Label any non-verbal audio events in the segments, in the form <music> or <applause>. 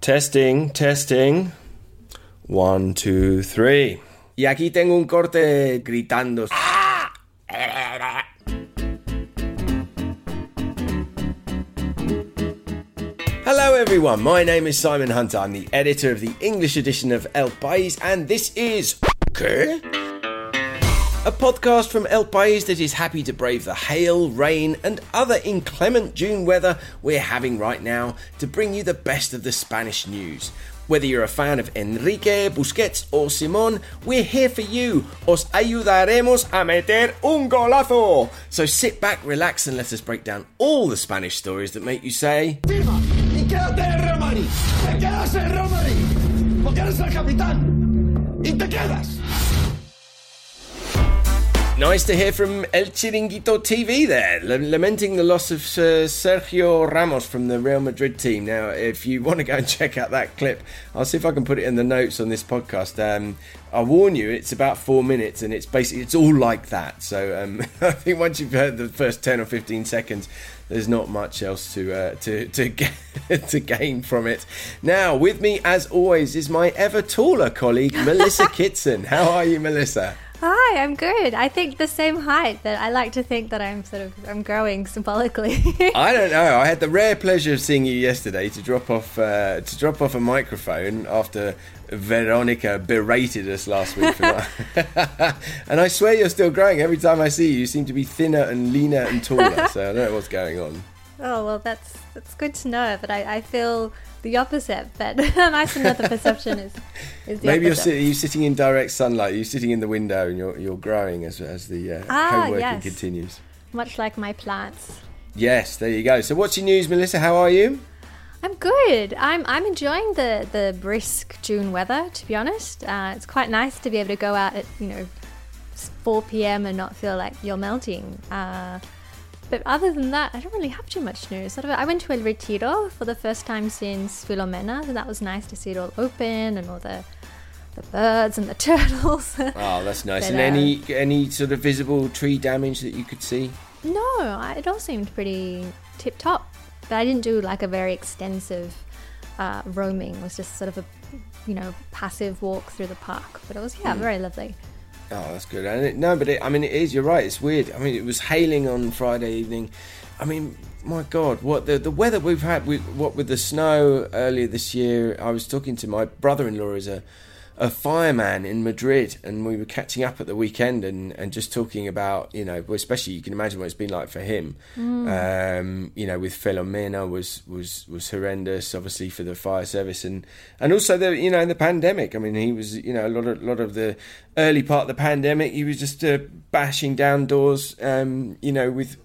Testing, testing. One, two, three. Y aquí tengo un corte gritando. Hello, everyone. My name is Simon Hunter. I'm the editor of the English edition of El País, and this is. ¿Qué? A podcast from El País that is happy to brave the hail, rain, and other inclement June weather we're having right now to bring you the best of the Spanish news. Whether you're a fan of Enrique, Busquets, or Simon, we're here for you. Os ayudaremos a meter un golazo. So sit back, relax, and let us break down all the Spanish stories that make you say. ¡Y. Nice to hear from El Chiringuito TV there, lamenting the loss of uh, Sergio Ramos from the Real Madrid team. Now, if you want to go and check out that clip, I'll see if I can put it in the notes on this podcast. Um, I warn you, it's about four minutes, and it's basically it's all like that. So um, <laughs> I think once you've heard the first ten or fifteen seconds, there's not much else to uh, to to, <laughs> get, to gain from it. Now, with me as always is my ever taller colleague Melissa <laughs> Kitson. How are you, Melissa? Hi, I'm good. I think the same height. That I like to think that I'm sort of I'm growing symbolically. <laughs> I don't know. I had the rare pleasure of seeing you yesterday to drop off uh, to drop off a microphone after Veronica berated us last week. <laughs> and I swear you're still growing. Every time I see you, you seem to be thinner and leaner and taller. So I don't know what's going on. <laughs> Oh well, that's that's good to know. But I, I feel the opposite. But nice to know the perception is, is Maybe you're, si- you're sitting in direct sunlight. You're sitting in the window and you're, you're growing as, as the uh, ah, homeworking yes. continues. Much like my plants. Yes, there you go. So what's your news, Melissa? How are you? I'm good. I'm I'm enjoying the the brisk June weather. To be honest, uh, it's quite nice to be able to go out at you know 4 p.m. and not feel like you're melting. Uh, but other than that, I don't really have too much news. Sort of, I went to El Retiro for the first time since Filomena, so that was nice to see it all open and all the the birds and the <laughs> turtles. Oh, that's nice. But, and uh, any any sort of visible tree damage that you could see? no, I, it all seemed pretty tip top. But I didn't do like a very extensive uh, roaming. It was just sort of a you know passive walk through the park. But it was yeah, very lovely. Oh, that's good. And it, no, but it, I mean, it is. You're right. It's weird. I mean, it was hailing on Friday evening. I mean, my God, what the the weather we've had. With, what with the snow earlier this year. I was talking to my brother-in-law as a a fireman in Madrid, and we were catching up at the weekend and, and just talking about you know, especially you can imagine what it's been like for him. Um, you know, with Filomena was was was horrendous, obviously for the fire service, and and also the you know the pandemic. I mean, he was you know a lot of lot of the early part of the pandemic, he was just uh, bashing down doors, um, you know, with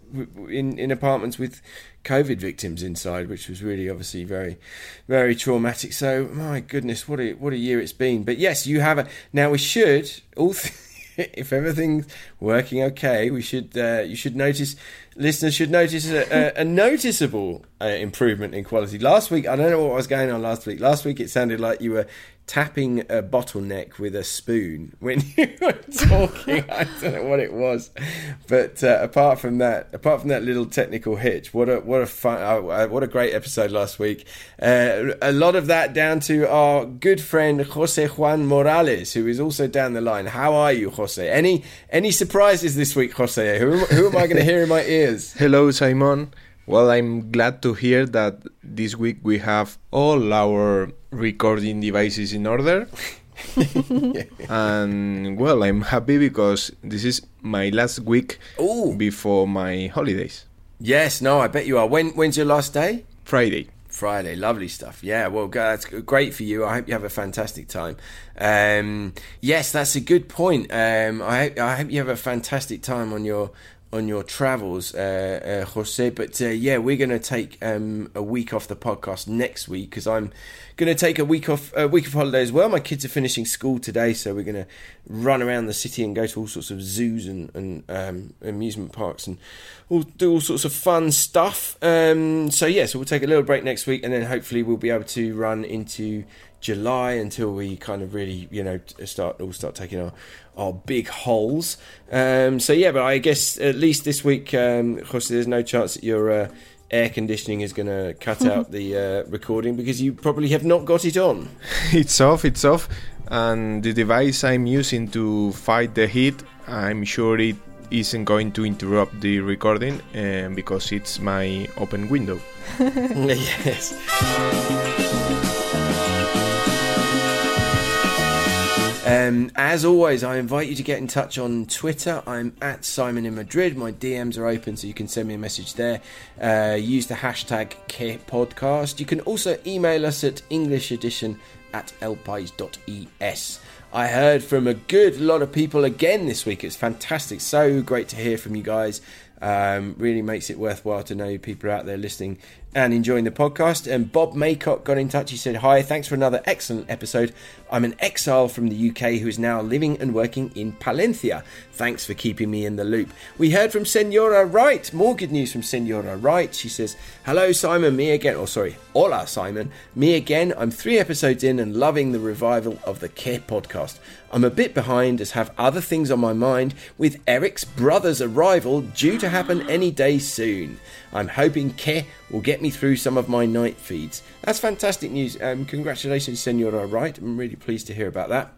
in in apartments with COVID victims inside, which was really obviously very, very traumatic. So, my goodness, what a what a year it's been. But yes, you have a now. We should all, th- <laughs> if everything's working okay, we should uh, you should notice. Listeners should notice a, a, a noticeable uh, improvement in quality. Last week, I don't know what was going on last week. Last week, it sounded like you were tapping a bottleneck with a spoon when <laughs> you were talking. I don't know what it was, but uh, apart from that, apart from that little technical hitch, what a what a fun, uh, what a great episode last week. Uh, a lot of that down to our good friend Jose Juan Morales, who is also down the line. How are you, Jose? Any any surprises this week, Jose? Who, who am I going to hear in my ears? <laughs> Hello, Simon. Well, I'm glad to hear that this week we have all our recording devices in order. <laughs> and well, I'm happy because this is my last week Ooh. before my holidays. Yes, no, I bet you are. When when's your last day? Friday. Friday, lovely stuff. Yeah, well, that's great for you. I hope you have a fantastic time. Um, yes, that's a good point. Um, I, I hope you have a fantastic time on your on your travels, uh, uh, Jose. But uh, yeah, we're going to take um, a week off the podcast next week because I'm going to take a week off, a week of holiday as well. My kids are finishing school today, so we're going to run around the city and go to all sorts of zoos and, and um, amusement parks and all, do all sorts of fun stuff. Um, so yeah, so we'll take a little break next week, and then hopefully we'll be able to run into July until we kind of really, you know, start all start taking our our big holes. Um, so yeah, but I guess at least this week, um, Jose, there's no chance that you're uh, air conditioning is going to cut <laughs> out the uh, recording because you probably have not got it on. <laughs> it's off, it's off. And the device I'm using to fight the heat, I'm sure it isn't going to interrupt the recording uh, because it's my open window. <laughs> yes. Um, as always, I invite you to get in touch on Twitter. I'm at Simon in Madrid. My DMs are open, so you can send me a message there. Uh, use the hashtag Podcast. You can also email us at EnglishEdition at elpais.es. I heard from a good lot of people again this week. It's fantastic. So great to hear from you guys. Um, really makes it worthwhile to know people out there listening and enjoying the podcast. And Bob Maycock got in touch. He said, Hi, thanks for another excellent episode. I'm an exile from the UK who is now living and working in Palencia. Thanks for keeping me in the loop. We heard from Senora Wright. More good news from Senora Wright. She says, Hello, Simon, me again. Oh, sorry, hola, Simon. Me again. I'm three episodes in and loving the revival of the Que podcast. I'm a bit behind as have other things on my mind with Eric's brother's arrival due to happen any day soon. I'm hoping Que will get me through some of my night feeds. That's fantastic news. Um, congratulations, Senora Wright. I'm really pleased to hear about that.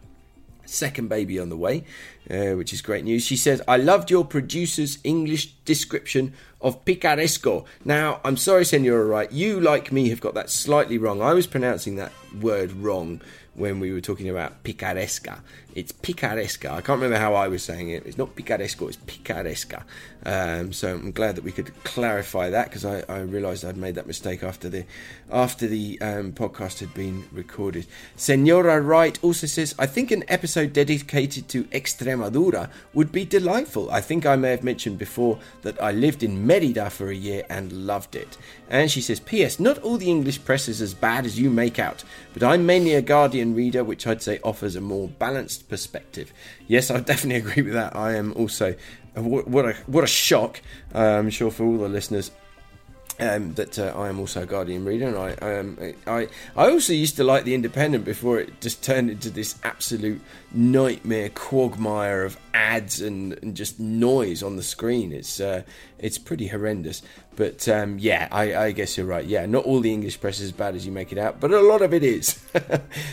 Second baby on the way, uh, which is great news. She says, I loved your producer's English description of picaresco. Now, I'm sorry, Senora Wright, you, like me, have got that slightly wrong. I was pronouncing that word wrong when we were talking about picaresca. It's picaresca. I can't remember how I was saying it. It's not picaresco, it's picaresca. Um, so I'm glad that we could clarify that because I, I, realised I'd made that mistake after the after the um, podcast had been recorded. Senora Wright also says, I think an episode dedicated to Extremadura would be delightful. I think I may have mentioned before that I lived in Merida for a year and loved it. And she says, P.S. Not all the English press is as bad as you make out, but I'm mainly a Guardian reader, which I'd say offers a more balanced perspective. Yes, I definitely agree with that. I am also what a what a shock! Uh, I'm sure for all the listeners. Um, that uh, I am also a Guardian reader, and I, um, I, I also used to like the Independent before it just turned into this absolute nightmare quagmire of ads and, and just noise on the screen. It's uh, it's pretty horrendous. But um, yeah, I, I, guess you're right. Yeah, not all the English press is as bad as you make it out, but a lot of it is.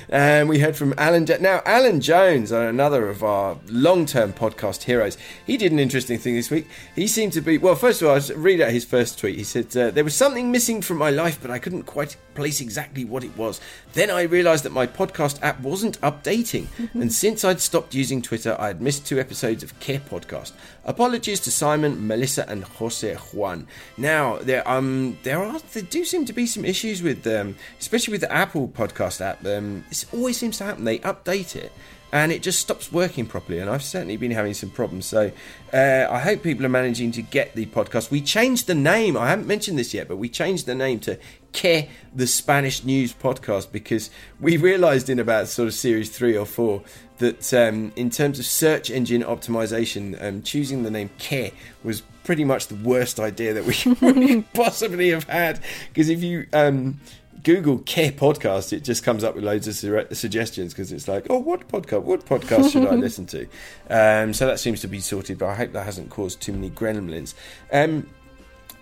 and <laughs> we heard from Alan. Jo- now, Alan Jones, another of our long-term podcast heroes, he did an interesting thing this week. He seemed to be well. First of all, I read out his first tweet. He said uh, there was something missing from my life, but I couldn't quite place exactly what it was. Then I realised that my podcast app wasn't updating, <laughs> and since I'd stopped using Twitter, I had missed two episodes of Que Podcast. Apologies to Simon, Melissa, and Jose Juan. Now there um there are there do seem to be some issues with um especially with the Apple Podcast app. Um, it always seems to happen. They update it and it just stops working properly. And I've certainly been having some problems. So uh, I hope people are managing to get the podcast. We changed the name. I haven't mentioned this yet, but we changed the name to Que the Spanish News Podcast because we realised in about sort of series three or four that um, in terms of search engine optimization, um, choosing the name Que was pretty much the worst idea that we <laughs> could possibly have had. Because if you um, Google Que Podcast, it just comes up with loads of su- suggestions because it's like, oh, what podcast? What podcast should I <laughs> listen to? Um, so that seems to be sorted, but I hope that hasn't caused too many gremlins. Um,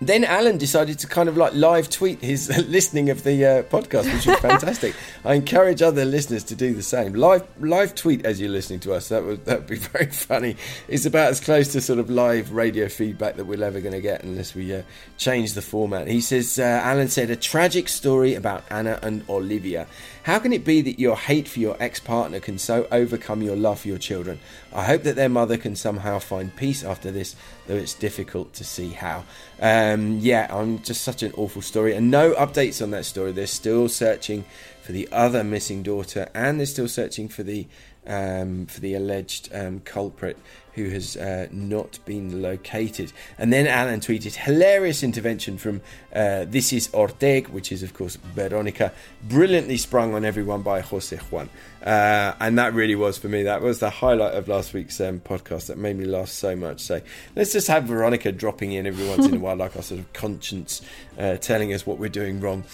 then Alan decided to kind of like live tweet his <laughs> listening of the uh, podcast, which was <laughs> fantastic. I encourage other listeners to do the same. Live live tweet as you're listening to us. That would that would be <laughs> very funny. It's about as close to sort of live radio feedback that we're ever going to get unless we uh, change the format. He says uh, Alan said a tragic story about Anna and Olivia. How can it be that your hate for your ex partner can so overcome your love for your children? I hope that their mother can somehow find peace after this, though it's difficult to see how. Um, yeah, I'm just such an awful story, and no updates on that story. They're still searching for the other missing daughter, and they're still searching for the um, for the alleged um, culprit who has uh, not been located. And then Alan tweeted, hilarious intervention from uh, This is Orteg, which is, of course, Veronica, brilliantly sprung on everyone by Jose Juan. Uh, and that really was for me, that was the highlight of last week's um, podcast that made me laugh so much. So let's just have Veronica dropping in every once in a <laughs> while, like our sort of conscience uh, telling us what we're doing wrong.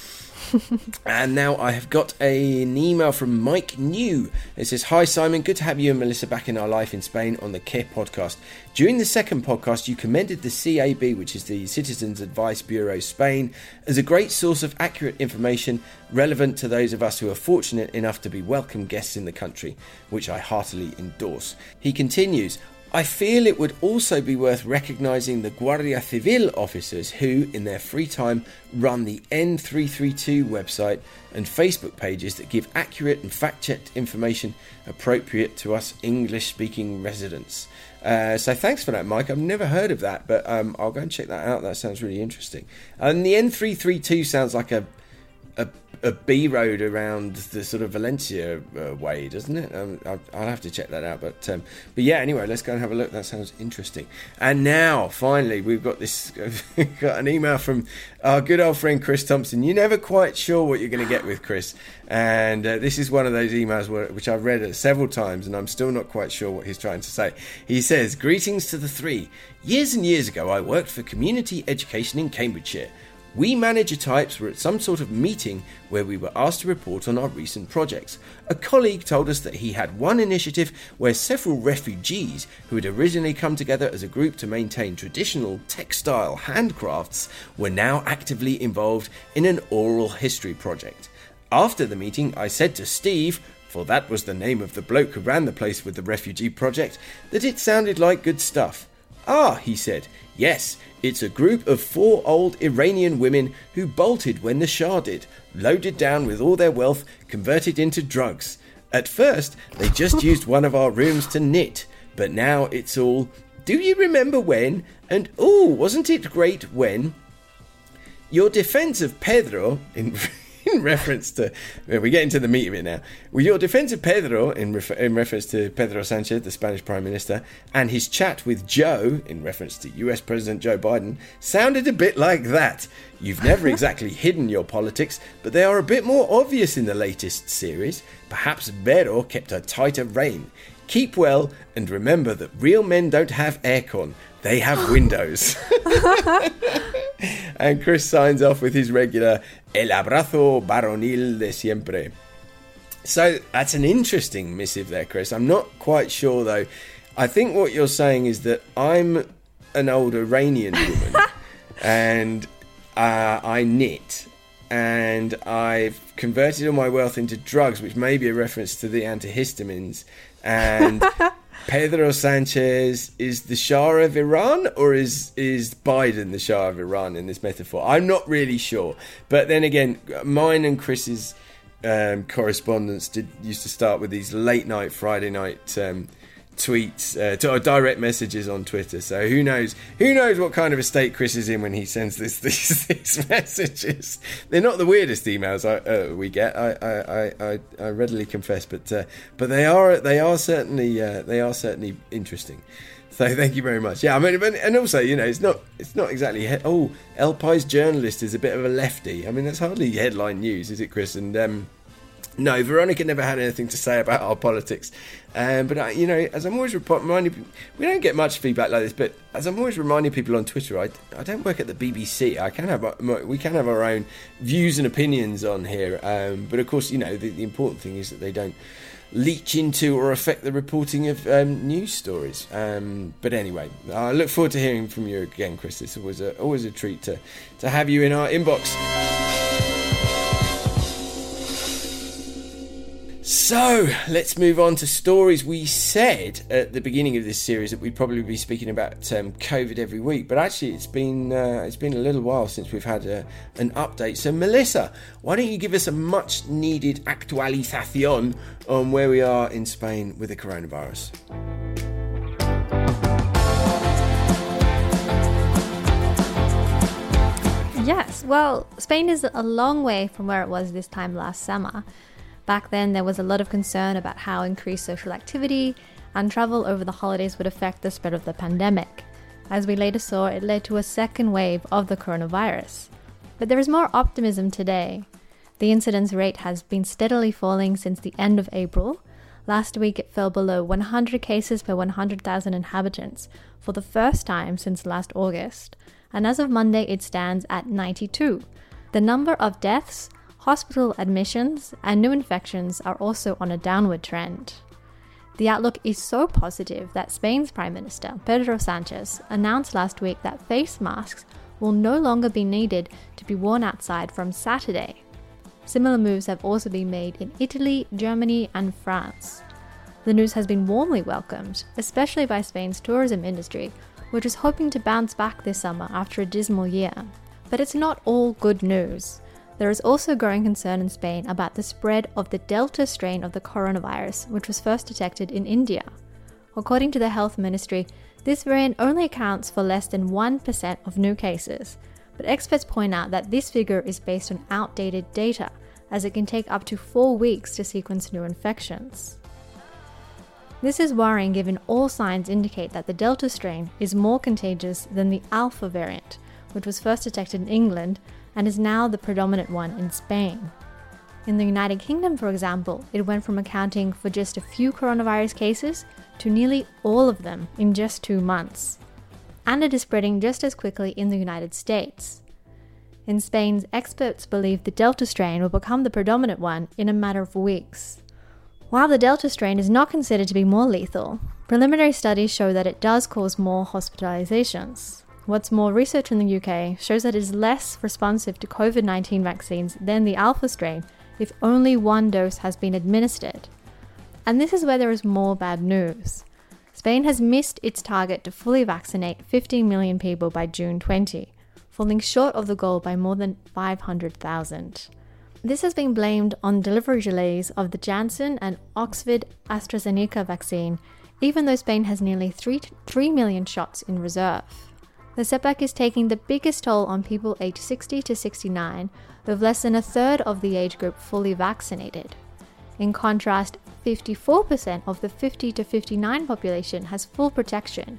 <laughs> and now I have got a, an email from Mike New. It says, Hi Simon, good to have you and Melissa back in our life in Spain on the Que podcast. During the second podcast, you commended the CAB, which is the Citizens Advice Bureau Spain, as a great source of accurate information relevant to those of us who are fortunate enough to be welcome guests in the country, which I heartily endorse. He continues, I feel it would also be worth recognising the Guardia Civil officers who, in their free time, run the N332 website and Facebook pages that give accurate and fact checked information appropriate to us English speaking residents. Uh, so thanks for that, Mike. I've never heard of that, but um, I'll go and check that out. That sounds really interesting. And the N332 sounds like a a, a B road around the sort of Valencia uh, way, doesn't it? Um, I'll, I'll, have to check that out. But um, but yeah, anyway, let's go and have a look. That sounds interesting. And now, finally, we've got this <laughs> got an email from our good old friend Chris Thompson. You're never quite sure what you're going to get with Chris, and uh, this is one of those emails where, which I've read several times, and I'm still not quite sure what he's trying to say. He says, "Greetings to the three. Years and years ago, I worked for community education in Cambridgeshire." We manager types were at some sort of meeting where we were asked to report on our recent projects. A colleague told us that he had one initiative where several refugees who had originally come together as a group to maintain traditional textile handcrafts were now actively involved in an oral history project. After the meeting, I said to Steve, for that was the name of the bloke who ran the place with the refugee project, that it sounded like good stuff. Ah, he said, yes, it's a group of four old Iranian women who bolted when the Shah did, loaded down with all their wealth, converted into drugs. At first, they just used one of our rooms to knit, but now it's all, do you remember when? And oh, wasn't it great when? Your defense of Pedro, in <laughs> <laughs> in reference to, we get into the meat of it now. Well, your defense of Pedro, in, refer, in reference to Pedro Sanchez, the Spanish Prime Minister, and his chat with Joe, in reference to US President Joe Biden, sounded a bit like that. You've never <laughs> exactly hidden your politics, but they are a bit more obvious in the latest series. Perhaps Vero kept a tighter rein. Keep well, and remember that real men don't have aircon, they have windows. <laughs> and Chris signs off with his regular El abrazo varonil de siempre. So that's an interesting missive there, Chris. I'm not quite sure though. I think what you're saying is that I'm an old Iranian woman <laughs> and uh, I knit and I've converted all my wealth into drugs, which may be a reference to the antihistamines. And <laughs> Pedro Sanchez is the Shah of Iran, or is is Biden the Shah of Iran in this metaphor? I'm not really sure. But then again, mine and Chris's um, correspondence did used to start with these late night Friday night um, tweets, uh, to, direct messages on Twitter. So who knows? Who knows what kind of a state Chris is in when he sends this, <laughs> these, these messages? They're not the weirdest emails I, uh, we get. I, I, I, I, readily confess, but uh, but they are they are certainly uh, they are certainly interesting. So <laughs> thank you very much. Yeah, I mean, and also you know it's not it's not exactly he- oh El Pais journalist is a bit of a lefty. I mean that's hardly headline news, is it, Chris? And um, no, Veronica never had anything to say about our politics. Um, but, I, you know, as I'm always reminding we don't get much feedback like this, but as I'm always reminding people on Twitter, I, I don't work at the BBC. I can have we can have our own views and opinions on here. Um, but of course, you know, the, the, important thing is that they don't leach into or affect the reporting of um, news stories. Um, but anyway, I look forward to hearing from you again, Chris. It's always a, always a treat to, to have you in our inbox. So let's move on to stories. We said at the beginning of this series that we'd probably be speaking about um, COVID every week, but actually it's been uh, it's been a little while since we've had a, an update. So Melissa, why don't you give us a much needed actualización on where we are in Spain with the coronavirus? Yes, well, Spain is a long way from where it was this time last summer. Back then, there was a lot of concern about how increased social activity and travel over the holidays would affect the spread of the pandemic. As we later saw, it led to a second wave of the coronavirus. But there is more optimism today. The incidence rate has been steadily falling since the end of April. Last week, it fell below 100 cases per 100,000 inhabitants for the first time since last August, and as of Monday, it stands at 92. The number of deaths hospital admissions and new infections are also on a downward trend. The outlook is so positive that Spain's Prime Minister, Pedro Sanchez, announced last week that face masks will no longer be needed to be worn outside from Saturday. Similar moves have also been made in Italy, Germany, and France. The news has been warmly welcomed, especially by Spain's tourism industry, which is hoping to bounce back this summer after a dismal year. But it's not all good news. There is also growing concern in Spain about the spread of the Delta strain of the coronavirus, which was first detected in India. According to the health ministry, this variant only accounts for less than 1% of new cases, but experts point out that this figure is based on outdated data, as it can take up to four weeks to sequence new infections. This is worrying given all signs indicate that the Delta strain is more contagious than the Alpha variant, which was first detected in England and is now the predominant one in Spain. In the United Kingdom, for example, it went from accounting for just a few coronavirus cases to nearly all of them in just two months. And it is spreading just as quickly in the United States. In Spain, experts believe the Delta strain will become the predominant one in a matter of weeks. While the Delta strain is not considered to be more lethal, preliminary studies show that it does cause more hospitalizations. What's more, research in the UK shows that it is less responsive to COVID 19 vaccines than the Alpha strain if only one dose has been administered. And this is where there is more bad news. Spain has missed its target to fully vaccinate 15 million people by June 20, falling short of the goal by more than 500,000. This has been blamed on delivery delays of the Janssen and Oxford AstraZeneca vaccine, even though Spain has nearly 3, 3 million shots in reserve. The setback is taking the biggest toll on people aged 60 to 69, with less than a third of the age group fully vaccinated. In contrast, 54% of the 50 to 59 population has full protection,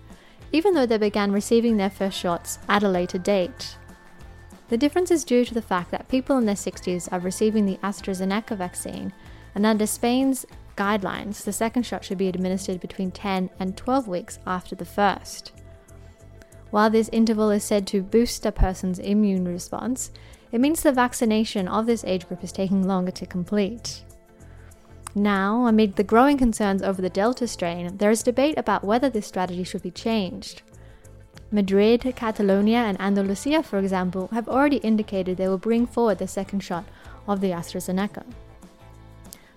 even though they began receiving their first shots at a later date. The difference is due to the fact that people in their 60s are receiving the AstraZeneca vaccine, and under Spain's guidelines, the second shot should be administered between 10 and 12 weeks after the first. While this interval is said to boost a person's immune response, it means the vaccination of this age group is taking longer to complete. Now, amid the growing concerns over the Delta strain, there is debate about whether this strategy should be changed. Madrid, Catalonia, and Andalusia, for example, have already indicated they will bring forward the second shot of the AstraZeneca.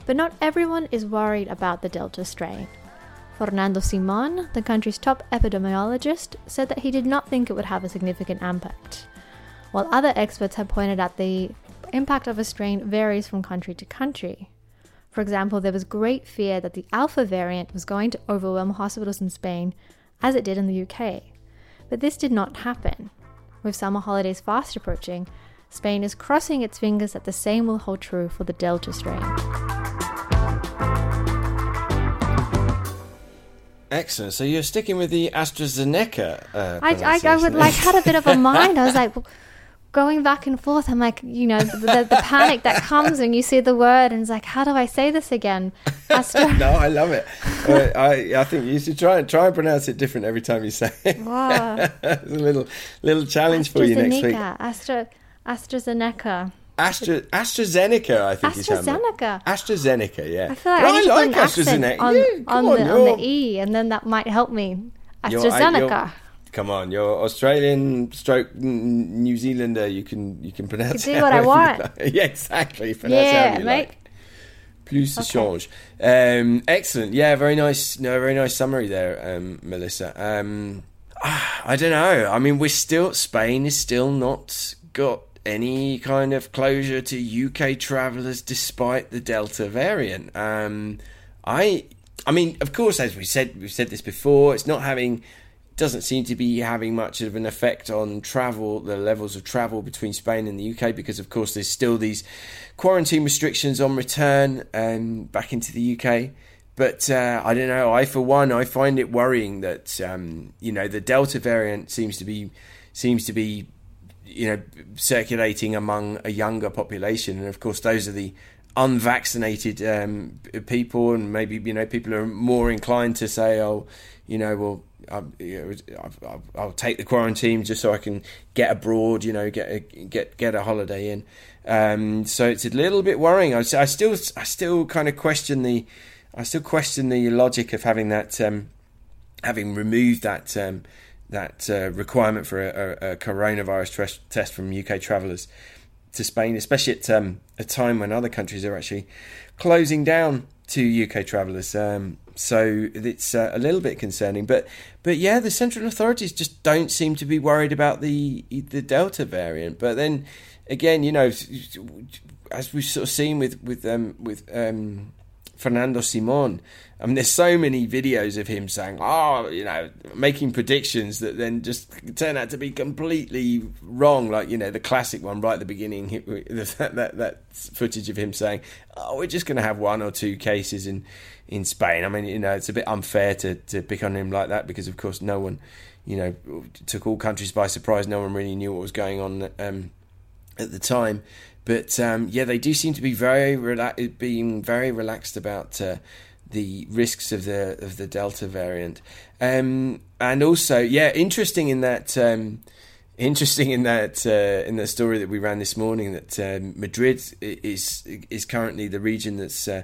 But not everyone is worried about the Delta strain. Fernando Simon, the country's top epidemiologist, said that he did not think it would have a significant impact, while other experts have pointed out the impact of a strain varies from country to country. For example, there was great fear that the Alpha variant was going to overwhelm hospitals in Spain, as it did in the UK. But this did not happen. With summer holidays fast approaching, Spain is crossing its fingers that the same will hold true for the Delta strain. Excellent. So you're sticking with the AstraZeneca. Uh, I, I, I would like had a bit of a <laughs> mind. I was like going back and forth. I'm like, you know, the, the, panic that comes when you see the word, and it's like, how do I say this again? Astra- <laughs> no, I love it. Uh, I I think you should try and try and pronounce it different every time you say it. Wow. <laughs> it's a little little challenge for you next week. Astra AstraZeneca. Astra AstraZeneca, I think you sound like. AstraZeneca. AstraZeneca, yeah. I feel like I like put an accent AstraZeneca. on, Yeah, on, come the, on, on the E, and then that might help me. You're- AstraZeneca. you're- Come on, you're Australian stroke New Zealander. You can you can pronounce You it do what I want. like. <laughs> yeah, exactly. Pronounce yeah, mate. like. Plus Okay. change. Um, excellent. Yeah, very nice. No, very nice summary there, um, Melissa. Um, <sighs> I don't know. I mean, we're still Spain is still not got any kind of closure to UK travellers despite the Delta variant. Um, I, I mean, of course, as we said, we've said this before. It's not having doesn't seem to be having much of an effect on travel, the levels of travel between Spain and the UK, because of course there's still these quarantine restrictions on return um, back into the UK. But uh, I don't know. I, for one, I find it worrying that um, you know the Delta variant seems to be seems to be you know circulating among a younger population, and of course those are the unvaccinated um, people, and maybe you know people are more inclined to say, "Oh, you know, well, I, you know, I'll, I'll, I'll take the quarantine just so I can get abroad, you know, get a, get get a holiday in." Um, so it's a little bit worrying. I, I, still, I still kind of question the, I still question the logic of having that, um, having removed that um, that uh, requirement for a, a, a coronavirus test from UK travellers to Spain, especially at um, a time when other countries are actually closing down to UK travellers. Um, so it's uh, a little bit concerning, but but yeah, the central authorities just don't seem to be worried about the the Delta variant. But then again, you know, as we've sort of seen with with um, with um, Fernando Simon. I mean, there's so many videos of him saying, "Oh, you know," making predictions that then just turn out to be completely wrong. Like you know, the classic one right at the beginning, <laughs> that that, that footage of him saying, "Oh, we're just going to have one or two cases in in Spain." I mean, you know, it's a bit unfair to to pick on him like that because, of course, no one, you know, took all countries by surprise. No one really knew what was going on um, at the time. But um, yeah, they do seem to be very rela- being very relaxed about uh, the risks of the of the Delta variant, um, and also yeah, interesting in that. Um, interesting in that uh, in the story that we ran this morning that um, Madrid is is currently the region that's uh,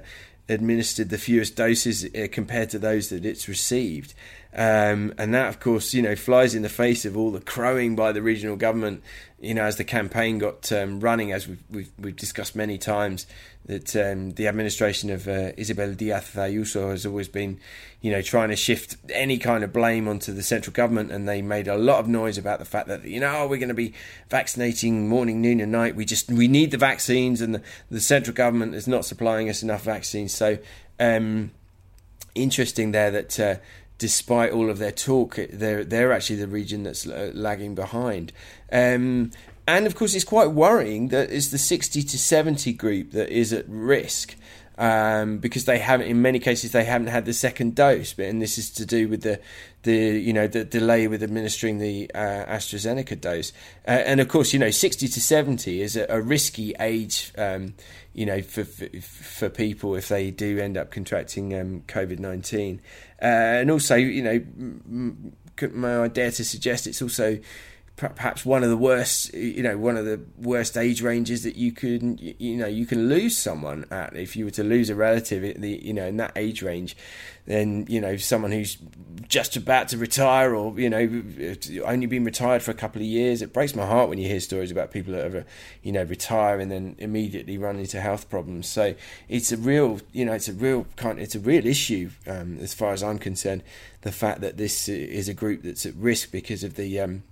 administered the fewest doses uh, compared to those that it's received. Um, and that, of course, you know, flies in the face of all the crowing by the regional government. You know, as the campaign got um, running, as we've, we've, we've discussed many times, that um, the administration of uh, Isabel Diaz Ayuso has always been, you know, trying to shift any kind of blame onto the central government, and they made a lot of noise about the fact that you know oh, we're going to be vaccinating morning, noon, and night. We just we need the vaccines, and the, the central government is not supplying us enough vaccines. So, um, interesting there that. Uh, despite all of their talk, they're they're actually the region that's uh, lagging behind. Um, and of course, it's quite worrying that it's the 60 to 70 group that is at risk. Um, because they haven't, in many cases, they haven't had the second dose, but and this is to do with the, the you know, the delay with administering the uh, AstraZeneca dose, uh, and of course, you know, sixty to seventy is a, a risky age, um, you know, for, for, for people if they do end up contracting um, COVID nineteen. Uh, and also, you know, may I dare to suggest it's also perhaps one of the worst you know one of the worst age ranges that you can you know you can lose someone at. If you were to lose a relative in the you know in that age range then you know someone who's just about to retire or you know only been retired for a couple of years it breaks my heart when you hear stories about people that ever you know retire and then immediately run into health problems. So it's a real you know it's a real kind it's a real issue um, as far as I'm concerned the fact that this is a group that's at risk because of the um,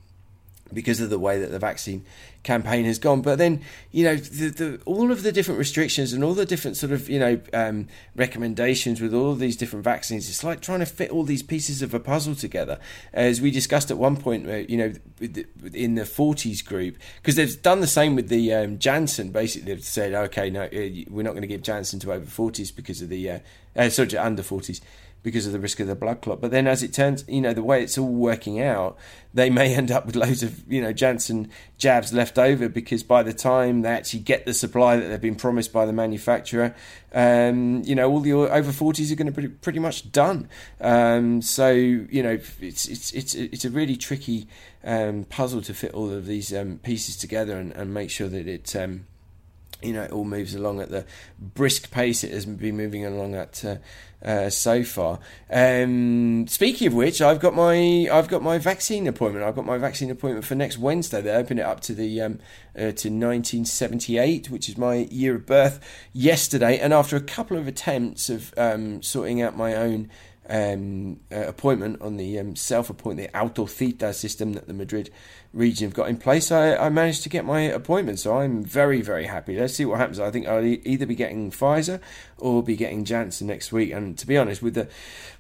because of the way that the vaccine campaign has gone. But then, you know, the, the, all of the different restrictions and all the different sort of, you know, um, recommendations with all of these different vaccines, it's like trying to fit all these pieces of a puzzle together. As we discussed at one point, you know, in the 40s group, because they've done the same with the um, Janssen. Basically, they've said, okay, no, uh, we're not going to give Janssen to over 40s because of the, uh, uh, sorry, under 40s because of the risk of the blood clot. But then, as it turns, you know, the way it's all working out, they may end up with loads of, you know, Janssen jabs left over because by the time they actually get the supply that they've been promised by the manufacturer, um, you know, all the over 40s are going to be pretty much done. Um, so, you know, it's, it's, it's, it's a really tricky um, puzzle to fit all of these um, pieces together and, and, make sure that it um, you know, it all moves along at the brisk pace it has been moving along at uh, uh, so far. Um, speaking of which, I've got my I've got my vaccine appointment. I've got my vaccine appointment for next Wednesday. They open it up to the um, uh, to 1978, which is my year of birth, yesterday. And after a couple of attempts of um, sorting out my own um, uh, appointment on the um, self appoint the autocita system that the Madrid region have got in place, I, I, managed to get my appointment. So I'm very, very happy. Let's see what happens. I think I'll either be getting Pfizer or be getting Janssen next week. And to be honest, with the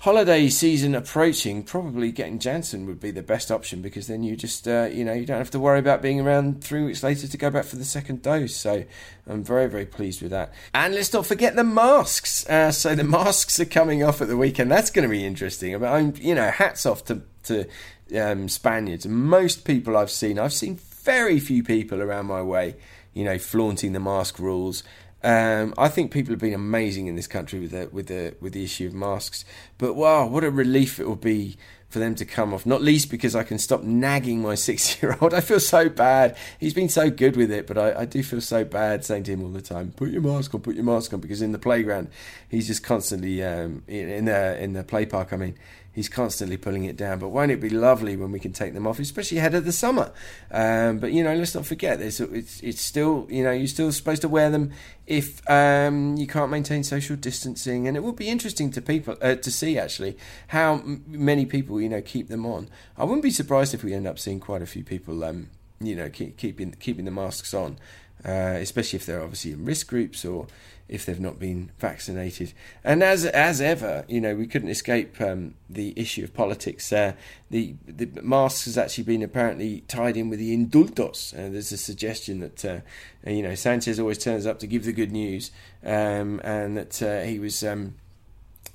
holiday season approaching, probably getting Janssen would be the best option because then you just, uh, you know, you don't have to worry about being around three weeks later to go back for the second dose. So I'm very, very pleased with that. And let's not forget the masks. Uh, so the <laughs> masks are coming off at the weekend. That's going to be interesting. But I'm, you know, hats off to to um, Spaniards. Most people I've seen, I've seen very few people around my way, you know, flaunting the mask rules. Um, I think people have been amazing in this country with the with the with the issue of masks. But wow, what a relief it will be for them to come off. Not least because I can stop nagging my <laughs> six-year-old. I feel so bad. He's been so good with it, but I, I do feel so bad saying to him all the time, "Put your mask on, put your mask on," because in the playground, he's just constantly um, in the in the play park. I mean, he's constantly pulling it down. But won't it be lovely when we can take them off, especially ahead of the summer? Um, but you know, let's not forget this. It's it's still you know you're still supposed to wear them if um, you can't maintain social distancing, and it would be interesting to people uh, to see actually how m- many people you know keep them on. I wouldn't be surprised if we end up seeing quite a few people um, you know keep, keeping keeping the masks on, uh, especially if they're obviously in risk groups or if they've not been vaccinated. And as as ever, you know, we couldn't escape um, the issue of politics. Uh, the the masks has actually been apparently tied in with the indultos. Uh, there's a suggestion that uh, you know Sanchez always turns up to give the good news, um, and that uh, he was. Um,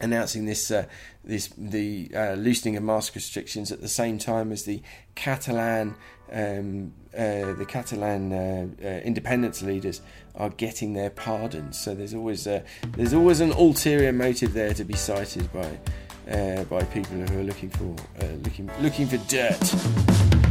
announcing this uh, this the uh, loosening of mask restrictions at the same time as the Catalan um, uh, the Catalan uh, uh, independence leaders are getting their pardons. So there's always uh, there's always an ulterior motive there to be cited by by people who are looking for looking looking for dirt.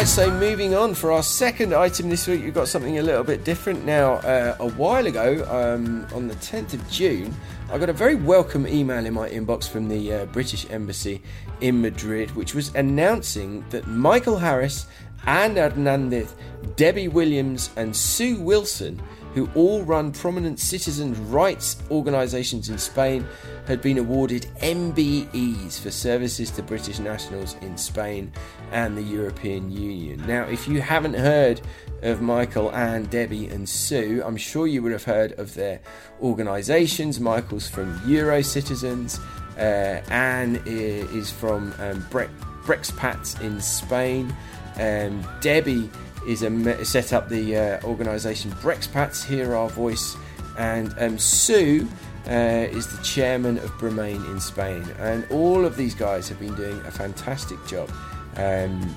Right, so moving on for our second item this week, we've got something a little bit different. Now, uh, a while ago, um, on the 10th of June, I got a very welcome email in my inbox from the uh, British Embassy in Madrid, which was announcing that Michael Harris, Anne Hernandez, Debbie Williams, and Sue Wilson who all run prominent citizens' rights organisations in Spain, had been awarded MBEs for services to British nationals in Spain and the European Union. Now, if you haven't heard of Michael, Anne, Debbie, and Sue, I'm sure you would have heard of their organisations. Michael's from Euro Citizens, uh, Anne is from um, Bre- Brexpats in Spain, um, Debbie is set up the uh, organisation Brexpats Hear Our Voice, and um, Sue uh, is the chairman of Bremain in Spain. And all of these guys have been doing a fantastic job, um,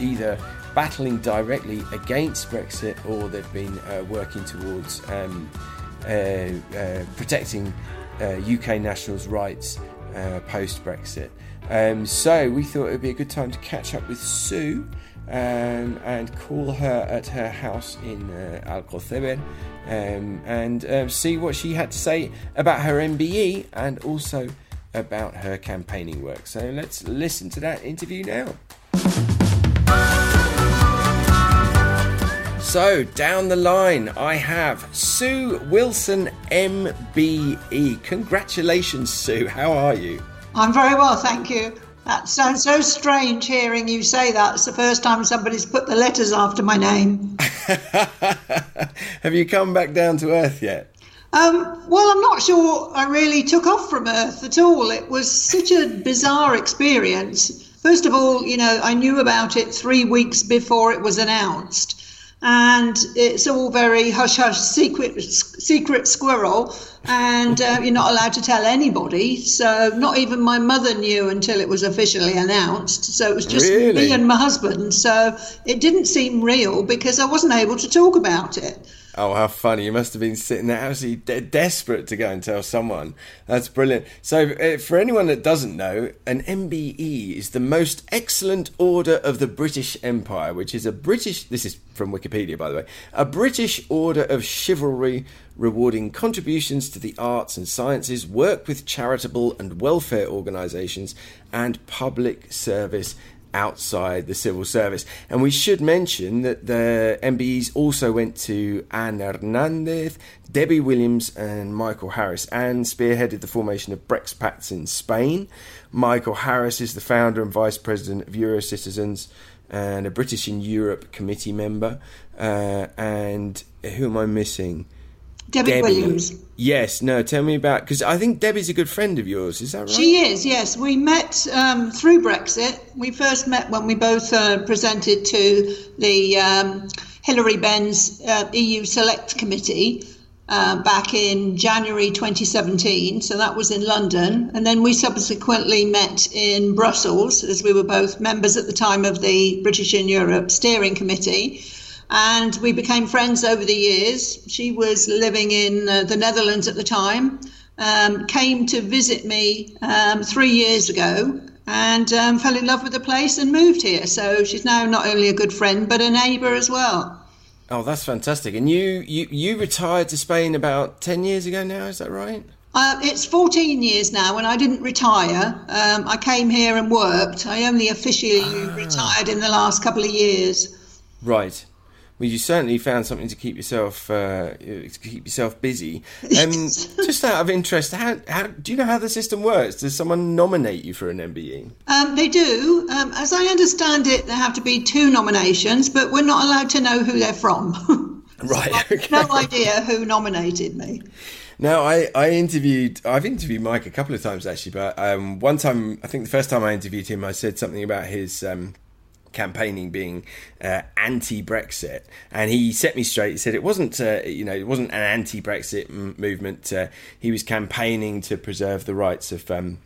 either battling directly against Brexit or they've been uh, working towards um, uh, uh, protecting UK uh, nationals' rights post Brexit. Um, so we thought it would be a good time to catch up with Sue um, and call her at her house in uh, Alcoceber um, and uh, see what she had to say about her MBE and also about her campaigning work. So let's listen to that interview now. So, down the line, I have Sue Wilson MBE. Congratulations, Sue. How are you? I'm very well, thank you. That sounds so strange hearing you say that. It's the first time somebody's put the letters after my name. <laughs> Have you come back down to earth yet? Um, well, I'm not sure I really took off from Earth at all. It was such a bizarre experience. First of all, you know, I knew about it three weeks before it was announced and it's all very hush hush secret secret squirrel. And uh, you're not allowed to tell anybody. So not even my mother knew until it was officially announced. So it was just really? me and my husband. So it didn't seem real because i wasn't able to talk about it Oh, how funny! You must have been sitting there absolutely de- desperate to go and tell someone. That's brilliant. So, uh, for anyone that doesn't know, an MBE is the Most Excellent Order of the British Empire, which is a British. This is from Wikipedia, by the way. A British order of chivalry rewarding contributions to the arts and sciences, work with charitable and welfare organisations, and public service outside the civil service. And we should mention that the MBEs also went to Anne Hernandez, Debbie Williams, and Michael Harris. Anne spearheaded the formation of Brexpats in Spain. Michael Harris is the founder and vice president of Eurocitizens and a British in Europe committee member. Uh, and who am I missing? Debbie, Debbie, Williams. Yes, no, tell me about because I think Debbie's a good friend of yours. Is that right? She is. Yes, we met um, through Brexit. We first met when we both uh, presented to the um, Hilary Benn's uh, EU Select Committee. Uh, back in January 2017, so that was in London, and then we subsequently met in Brussels as we were both members at the time of the British in Europe Steering Committee, and we became friends over the years. She was living in uh, the Netherlands at the time, um, came to visit me um, three years ago, and um, fell in love with the place and moved here. So she's now not only a good friend but a neighbour as well. Oh, that's fantastic! And you, you, you retired to Spain about ten years ago now. Is that right? Uh, it's 14 years now, and I didn't retire. Um, I came here and worked. I only officially ah. retired in the last couple of years. Right. Well, you certainly found something to keep yourself uh, to keep yourself busy. And <laughs> just out of interest, how, how do you know how the system works? Does someone nominate you for an MBE? Um, they do. Um, as I understand it, there have to be two nominations, but we're not allowed to know who they're from. <laughs> right. Okay. No idea who nominated me. Now, I, I interviewed, I've interviewed Mike a couple of times actually, but um, one time, I think the first time I interviewed him, I said something about his um, campaigning being uh, anti-Brexit, and he set me straight. He said it wasn't, uh, you know, it wasn't an anti-Brexit m- movement. Uh, he was campaigning to preserve the rights of um,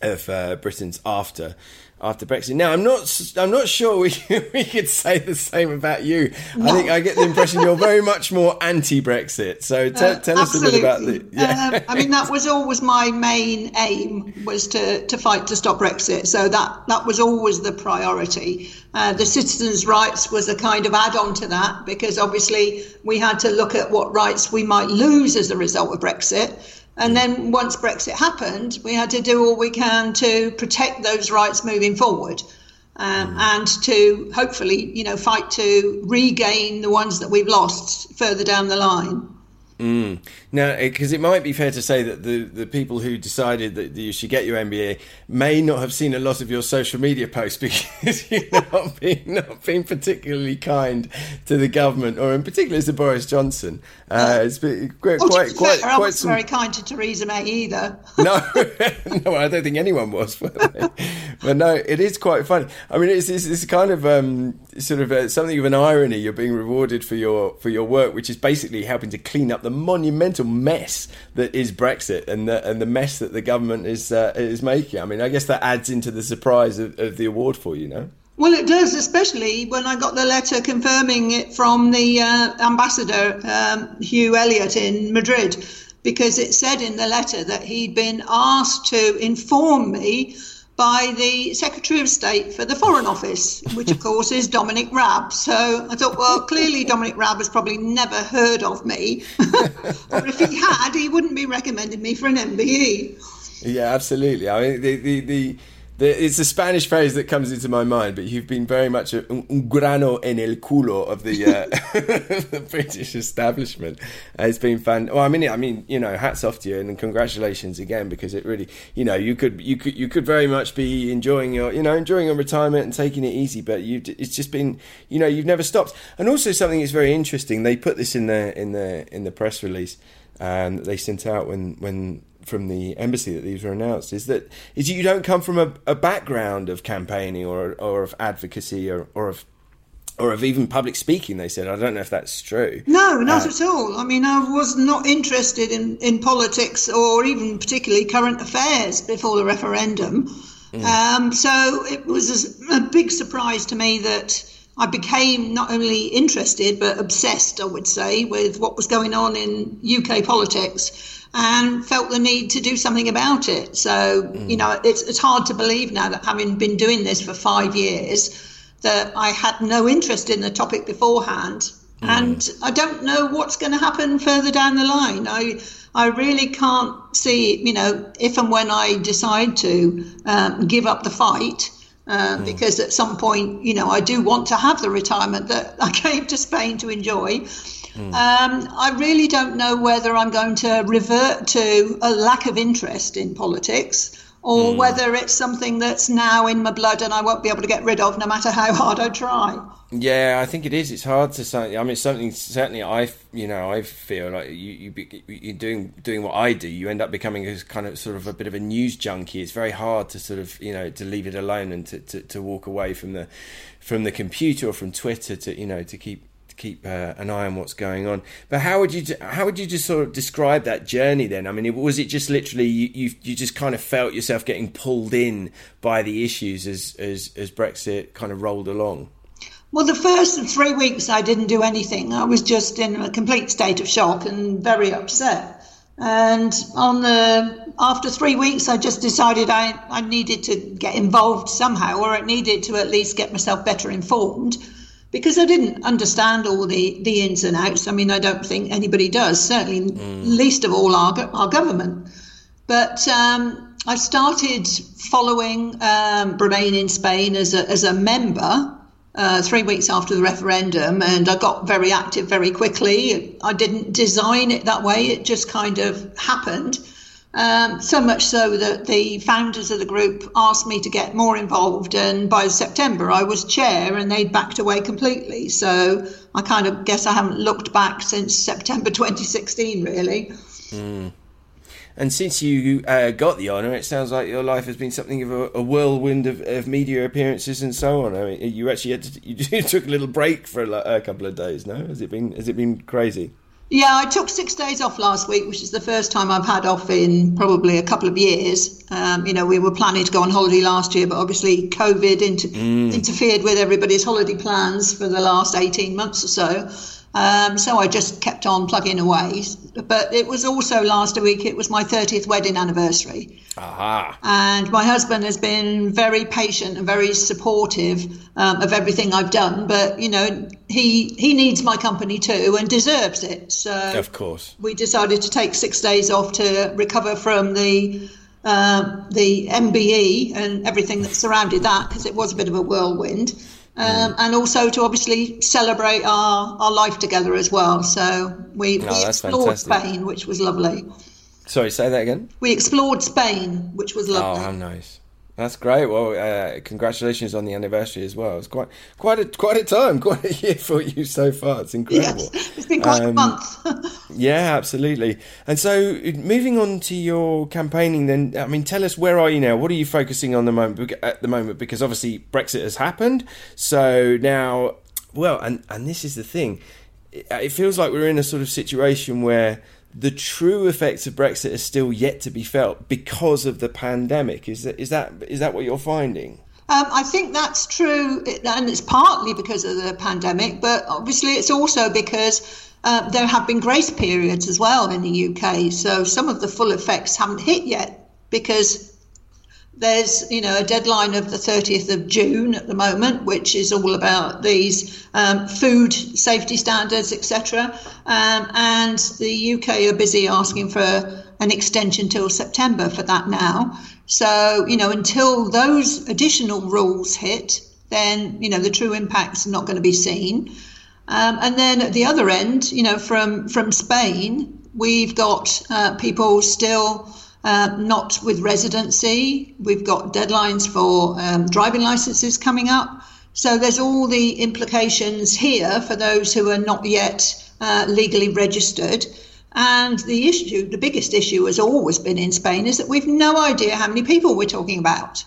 of uh, Britons after after Brexit. Now, I'm not I'm not sure we <laughs> we could say the same about you. No. I think I get the impression you're very much more anti-Brexit. So t- uh, tell us a bit about the. Yeah. Uh, I mean, that was always my main aim was to to fight to stop Brexit. So that that was always the priority. Uh, the citizens' rights was a kind of add-on to that because obviously we had to look at what rights we might lose as a result of Brexit. And then once Brexit happened, we had to do all we can to protect those rights moving forward. Um, mm. and to hopefully, you know, fight to regain the ones that we've lost further down the line. Mm. Now, because it might be fair to say that the, the people who decided that you should get your MBE may not have seen a lot of your social media posts <laughs> because you've not been, not been particularly kind to the government, or in particular to Boris Johnson. Uh, it's been quite, well, quite, quite, fair, wasn't some... very kind to Theresa May either. <laughs> no, <laughs> no, I don't think anyone was. But, but no, it is quite funny. I mean, it's, it's, it's kind of um, sort of a, something of an irony. You're being rewarded for your for your work, which is basically helping to clean up the monumental mess that is Brexit and the and the mess that the government is uh, is making. I mean, I guess that adds into the surprise of, of the award for you, know. Well, it does, especially when I got the letter confirming it from the uh, ambassador um, Hugh Elliott in Madrid, because it said in the letter that he'd been asked to inform me by the Secretary of State for the Foreign Office, which of course is Dominic Raab. So I thought, well, clearly Dominic Raab has probably never heard of me. <laughs> or if he had, he wouldn't be recommending me for an MBE. Yeah, absolutely. I mean, the, the, the it's a Spanish phrase that comes into my mind, but you've been very much a, un grano en el culo of the, uh, <laughs> the British establishment. Uh, it's been fun. Well, I mean, I mean, you know, hats off to you and congratulations again because it really, you know, you could, you could, you could very much be enjoying your, you know, enjoying your retirement and taking it easy, but you, it's just been, you know, you've never stopped. And also something that's very interesting. They put this in the in the in the press release um, they sent out when when from the embassy that these were announced is that is you don't come from a, a background of campaigning or or of advocacy or, or of or of even public speaking, they said. I don't know if that's true. No, not uh, at all. I mean, I was not interested in, in politics or even particularly current affairs before the referendum. Mm. Um, so it was a, a big surprise to me that I became not only interested but obsessed, I would say, with what was going on in UK politics and felt the need to do something about it. So, mm. you know, it's, it's hard to believe now that having been doing this for five years, that I had no interest in the topic beforehand. Mm. And I don't know what's going to happen further down the line. I, I really can't see, you know, if and when I decide to um, give up the fight, uh, mm. because at some point, you know, I do want to have the retirement that <laughs> I came to Spain to enjoy. Mm. Um, I really don't know whether I'm going to revert to a lack of interest in politics or mm. whether it's something that's now in my blood and I won't be able to get rid of no matter how <laughs> hard I try. Yeah, I think it is. It's hard to say. I mean, something certainly I, you know, I feel like you you you're doing doing what I do. You end up becoming a kind of sort of a bit of a news junkie. It's very hard to sort of you know to leave it alone and to, to, to walk away from the from the computer or from Twitter to you know to keep keep uh, an eye on what's going on. But how would you how would you just sort of describe that journey then? I mean, was it just literally you you, you just kind of felt yourself getting pulled in by the issues as as as Brexit kind of rolled along? Well, the first three weeks I didn't do anything. I was just in a complete state of shock and very upset. And on the after three weeks, I just decided I, I needed to get involved somehow, or I needed to at least get myself better informed, because I didn't understand all the, the ins and outs. I mean, I don't think anybody does. Certainly, least of all our our government. But um, I started following um, Bremain in Spain as a as a member uh, three weeks after the referendum, and I got very active very quickly. I didn't design it that way, it just kind of happened. Um, so much so that the founders of the group asked me to get more involved, and by September I was chair, and they backed away completely. So I kind of guess I haven't looked back since September <laughs> 2016, really. And since you uh, got the honour, it sounds like your life has been something of a, a whirlwind of, of media appearances and so on. I mean, you actually had to, <laughs> you took a little break for a, a couple of days. No, has it been has it been crazy? Yeah, I took six days off last week, which is the first time I've had off in probably a couple of years. Um, you know, we were planning to go on holiday last year, but obviously COVID inter- interfered with everybody's holiday plans for the last 18 months or so. Um, so I just kept on plugging away. But it was also last week, it was my 30th wedding anniversary. Aha! And my husband has been very patient and very supportive um, of everything I've done. But, you know, he, he needs my company too and deserves it. So Of course. we decided to take six days off to recover from the uh, the MBE and everything that surrounded that because it was a bit of a whirlwind. Um, and also to obviously celebrate our, our life together as well. So we, Oh, we explored fantastic. Spain, which was lovely. Sorry, say that again. We explored Spain, which was lovely. Oh, how nice! That's great. Well, uh, congratulations on the anniversary as well. It's quite quite a quite a time, <laughs> quite a year for you so far. It's incredible. yes, it's been quite a Um, month. <laughs> Yeah, absolutely. And so, moving on to your campaigning, then, I mean, tell us where are you now? What are you focusing on the moment at the moment? Because obviously Brexit has happened. So now, well, and and this is the thing. It feels like we're in a sort of situation where the true effects of Brexit are still yet to be felt because of the pandemic. Is that is that is that what you're finding? Um, I think that's true, and it's partly because of the pandemic, but obviously it's also because uh, there have been grace periods as well in the UK. So some of the full effects haven't hit yet because there's you know a deadline of the 30th of June at the moment, which is all about these um, food safety standards, etc. Um, and the UK are busy asking for an extension till September for that now. So you know until those additional rules hit, then you know the true impacts are not going to be seen. Um, and then at the other end, you know, from from Spain, we've got uh, people still uh, not with residency. We've got deadlines for um, driving licenses coming up. So there's all the implications here for those who are not yet uh, legally registered. And the issue, the biggest issue, has always been in Spain is that we've no idea how many people we're talking about.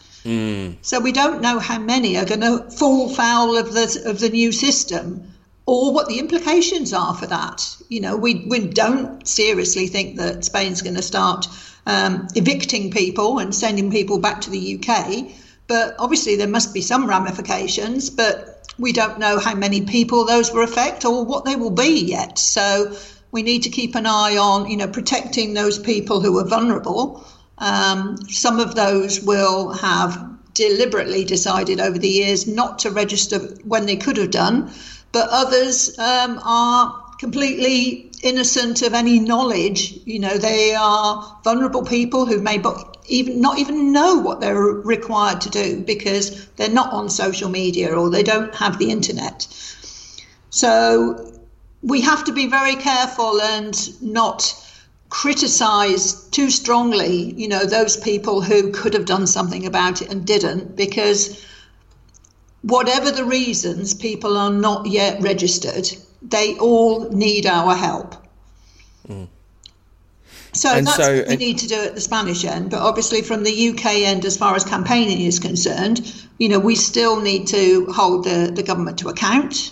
So we don't know how many are going to fall foul of the of the new system, or what the implications are for that. You know, we we don't seriously think that Spain's going to start um, evicting people and sending people back to the UK, but obviously there must be some ramifications. But we don't know how many people those will affect or what they will be yet. So we need to keep an eye on, you know, protecting those people who are vulnerable. Um, some of those will have deliberately decided over the years not to register when they could have done, but others um, are completely innocent of any knowledge. You know, they are vulnerable people who may but even not even know what they're required to do because they're not on social media or they don't have the internet. So we have to be very careful and not criticize too strongly, you know, those people who could have done something about it and didn't, because whatever the reasons people are not yet registered, they all need our help. Mm. So And that's so- what we need to do at the Spanish end. But obviously, from the UK end, as far as campaigning is concerned, you know, we still need to hold the, the government to account.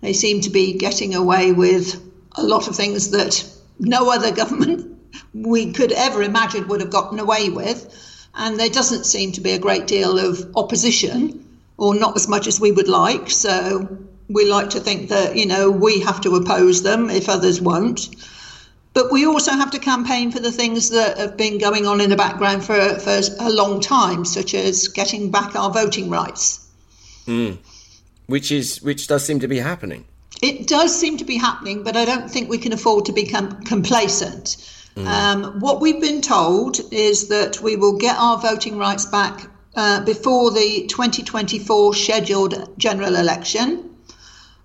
They seem to be getting away with a lot of things that no other <laughs> government we could ever imagine would have gotten away with. And there doesn't seem to be a great deal of opposition, or not as much as we would like. So we like to think that, you know, we have to oppose them if others won't. But we also have to campaign for the things that have been going on in the background for, for a long time, such as getting back our voting rights. Mm. Which is which does seem to be happening. It does seem to be happening, but I don't think we can afford to become complacent. Mm. Um, what we've been told is that we will get our voting rights back uh, before the 2024 scheduled general election.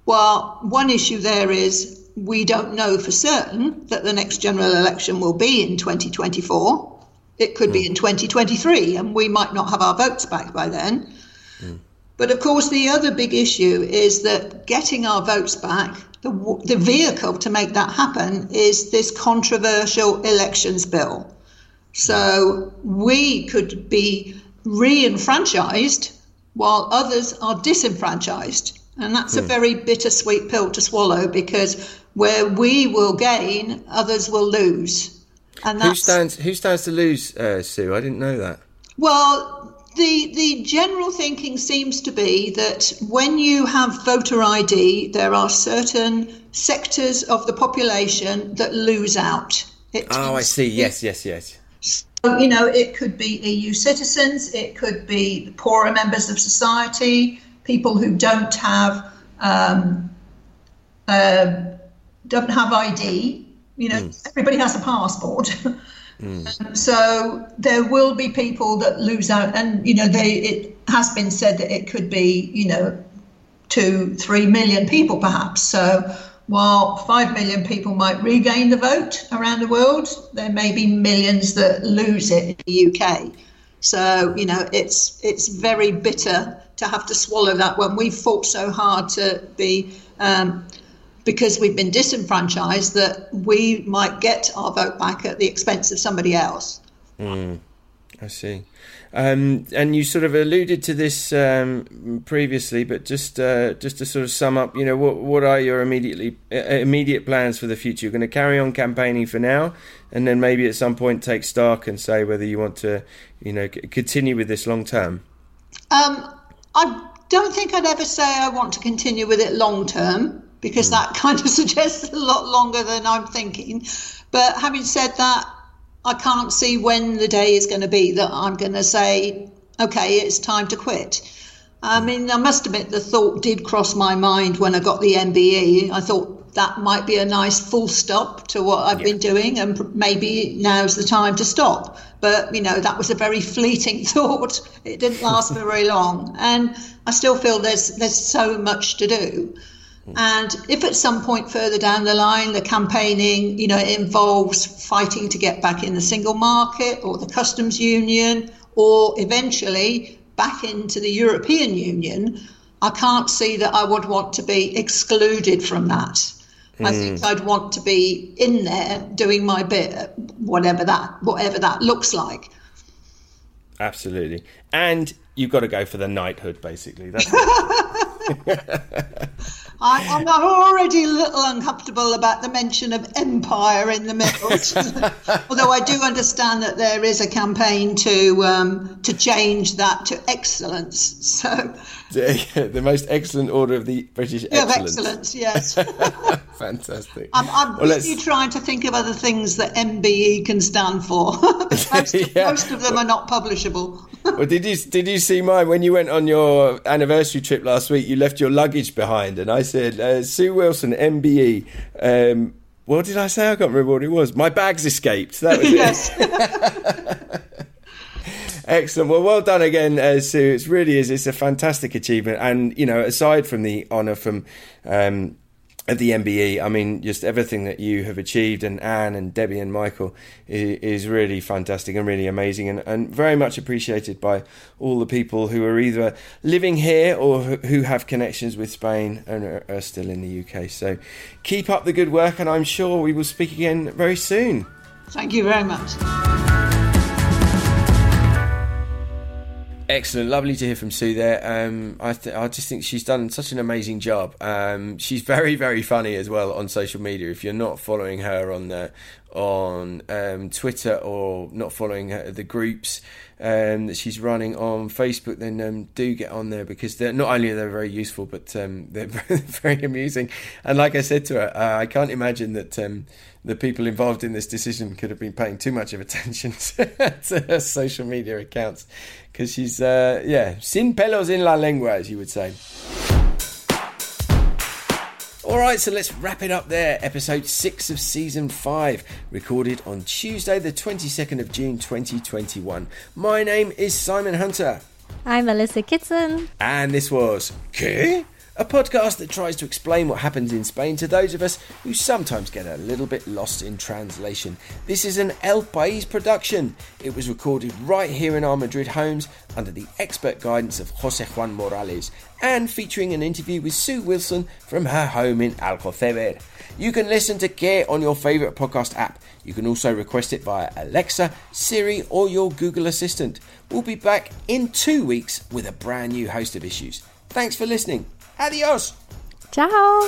Well, one issue there is we don't know for certain that the next general election will be in 2024. It could mm. be in 2023, and we might not have our votes back by then. Mm. But of course, the other big issue is that getting our votes back, the, the vehicle to make that happen is this controversial elections bill. So we could be re enfranchised while others are disenfranchised. And that's a hmm. very bittersweet pill to swallow because where we will gain, others will lose. And who stands who stands to lose, uh, Sue? I didn't know that. Well, the the general thinking seems to be that when you have voter ID, there are certain sectors of the population that lose out. It oh, I see. Yes, yes, yes. So, you know, it could be EU citizens, it could be poorer members of society, people who don't have um, uh, don't have ID. You know, mm. everybody has a passport. <laughs> mm. so there will be people that lose out, and you know, they it has been said that it could be you know two, three million people perhaps. So while 5 million people might regain the vote around the world, there may be millions that lose it in the UK. So, you know, it's it's very bitter to have to swallow that when we've fought so hard to be, um, because we've been disenfranchised, that we might get our vote back at the expense of somebody else. Mm, I see. Um, and you sort of alluded to this um, previously, but just uh, just to sort of sum up, you know, what what are your immediately uh, immediate plans for the future? You're going to carry on campaigning for now, and then maybe at some point take stock and say whether you want to, you know, c- continue with this long term. Um, I don't think I'd ever say I want to continue with it long term because mm. that <laughs> kind of suggests a lot longer than I'm thinking. But having said that, I can't see when the day is going to be that I'm going to say, okay, it's time to quit. I mean, I must admit, the thought did cross my mind when I got the MBE. I thought that might be a nice full stop to what I've yeah. been doing, and maybe now's the time to stop. But, you know, that was a very <laughs> fleeting thought. It didn't last for very long. And I still feel there's, there's so much to do. Hmm. And if at some point further down the line the campaigning, you know, involves fighting to get back in the single market or the customs union or eventually back into the European Union, I can't see that I would want to be excluded from that. I think hmm. I'd want to be in there doing my bit, whatever that whatever that looks like. Absolutely, and you've got to go for the knighthood, basically. That's <laughs> <laughs> I, am already a little uncomfortable about the mention of empire in the middle. <laughs> Although I do understand that there is a campaign to um, to change that to excellence. So <laughs> the most excellent order of the British yeah, excellence. excellence yes. <laughs> Fantastic. I'm, I'm well, busy trying to think of other things that MBE can stand for. <laughs> most, yeah. most of them are not publishable. well, did you did you see mine when you went on your anniversary trip last week? You left your luggage behind, and I said, uh, "Sue Wilson, MBE." Um, what did I say? I can't remember what it was. My bags escaped. That was yes. it. Excellent. Well, well done again, uh, Sue. It really is. It's a fantastic achievement, and you know, aside from the honour from um, at the MBE, I mean, just everything that you have achieved, and Anne and Debbie and Michael is, really fantastic and really amazing, and, and, very much appreciated by all the people who are either living here or who have connections with Spain and are still in the UK. So keep up the good work, and I'm sure we will speak again very soon. Thank you very much. Excellent, lovely to hear from Sue there. Um, I, th- I just think she's done such an amazing job. Um, she's very, very funny as well on social media. If you're not following her on the on um, Twitter or not following her, the groups um, that she's running on Facebook, then um, do get on there because they're not only are they very useful, but um, <laughs> they're very amusing. And like I said to her, I can't imagine that um, the people involved in this decision could have been paying too much of attention <laughs> to her social media accounts because she's, uh, yeah, sin pelos en la lengua, as you would say. Alright, so let's wrap it up there. Episode 6 of Season 5, recorded on Tuesday, the 22nd of June 2021. My name is Simon Hunter. I'm Melissa Kitson. And this was ¿Qué? A podcast that tries to explain what happens in Spain to those of us who sometimes get a little bit lost in translation. This is an El País production. It was recorded right here in our Madrid homes under the expert guidance of Jose Juan Morales and featuring an interview with Sue Wilson from her home in Alcoceber. You can listen to Qué on your favourite podcast app. You can also request it via Alexa, Siri, or your Google Assistant. We'll be back in two weeks with a brand new host of issues. Thanks for listening. Adiós. Chao.